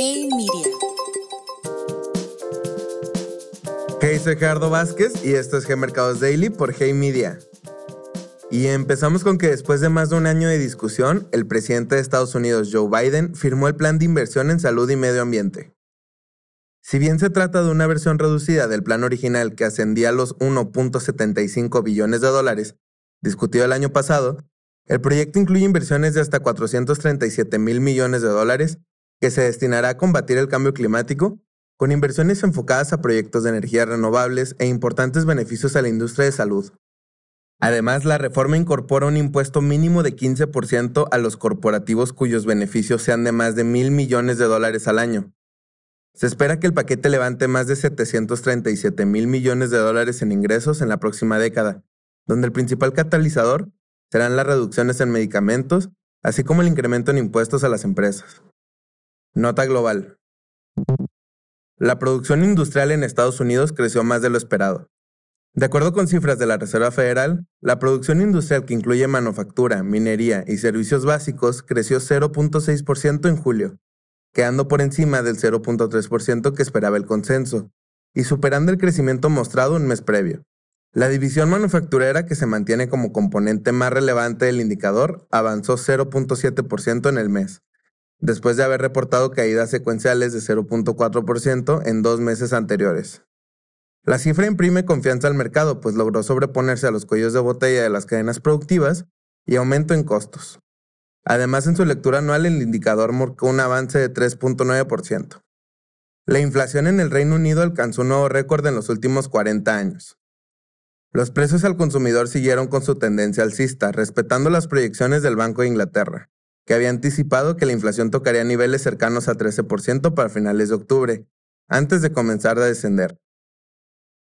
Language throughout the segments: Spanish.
Hey Media. Hey, soy Gerardo Vázquez y esto es G Mercados Daily por Hey Media. Y empezamos con que después de más de un año de discusión, el presidente de Estados Unidos, Joe Biden, firmó el plan de inversión en salud y medio ambiente. Si bien se trata de una versión reducida del plan original que ascendía a los 1.75 billones de dólares, discutido el año pasado, el proyecto incluye inversiones de hasta 437 mil millones de dólares que se destinará a combatir el cambio climático, con inversiones enfocadas a proyectos de energías renovables e importantes beneficios a la industria de salud. Además, la reforma incorpora un impuesto mínimo de 15% a los corporativos cuyos beneficios sean de más de mil millones de dólares al año. Se espera que el paquete levante más de 737 mil millones de dólares en ingresos en la próxima década, donde el principal catalizador serán las reducciones en medicamentos, así como el incremento en impuestos a las empresas. Nota global. La producción industrial en Estados Unidos creció más de lo esperado. De acuerdo con cifras de la Reserva Federal, la producción industrial que incluye manufactura, minería y servicios básicos creció 0.6% en julio, quedando por encima del 0.3% que esperaba el consenso, y superando el crecimiento mostrado un mes previo. La división manufacturera, que se mantiene como componente más relevante del indicador, avanzó 0.7% en el mes, después de haber reportado caídas secuenciales de 0.4% en dos meses anteriores. La cifra imprime confianza al mercado, pues logró sobreponerse a los cuellos de botella de las cadenas productivas y aumento en costos. Además, en su lectura anual el indicador marcó un avance de 3.9%. La inflación en el Reino Unido alcanzó un nuevo récord en los últimos 40 años. Los precios al consumidor siguieron con su tendencia alcista, respetando las proyecciones del Banco de Inglaterra, que había anticipado que la inflación tocaría niveles cercanos a 13% para finales de octubre, antes de comenzar a descender.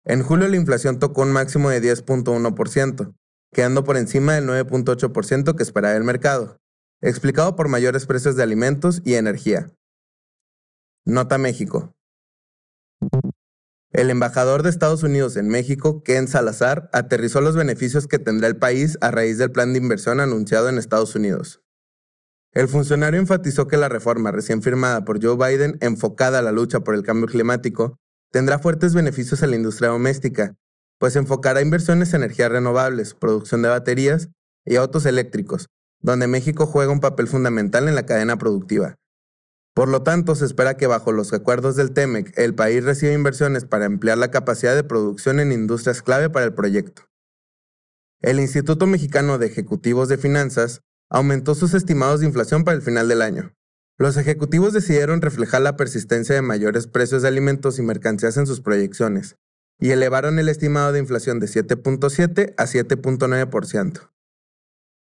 En julio la inflación tocó un máximo de 10.1%, quedando por encima del 9.8% que esperaba el mercado, explicado por mayores precios de alimentos y energía. Nota México. El embajador de Estados Unidos en México, Ken Salazar, aterrizó los beneficios que tendrá el país a raíz del plan de inversión anunciado en Estados Unidos. El funcionario enfatizó que la reforma recién firmada por Joe Biden, enfocada a la lucha por el cambio climático, tendrá fuertes beneficios a la industria doméstica, pues enfocará inversiones en energías renovables, producción de baterías y autos eléctricos, donde México juega un papel fundamental en la cadena productiva. Por lo tanto, se espera que bajo los acuerdos del TEMEC el país reciba inversiones para ampliar la capacidad de producción en industrias clave para el proyecto. El Instituto Mexicano de Ejecutivos de Finanzas aumentó sus estimados de inflación para el final del año. Los ejecutivos decidieron reflejar la persistencia de mayores precios de alimentos y mercancías en sus proyecciones, y elevaron el estimado de inflación de 7.7 a 7.9%.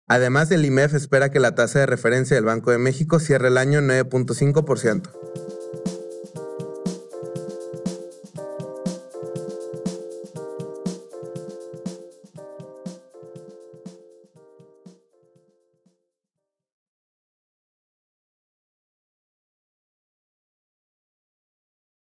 Además, el IMEF espera que la tasa de referencia del Banco de México cierre el año en 9.5%.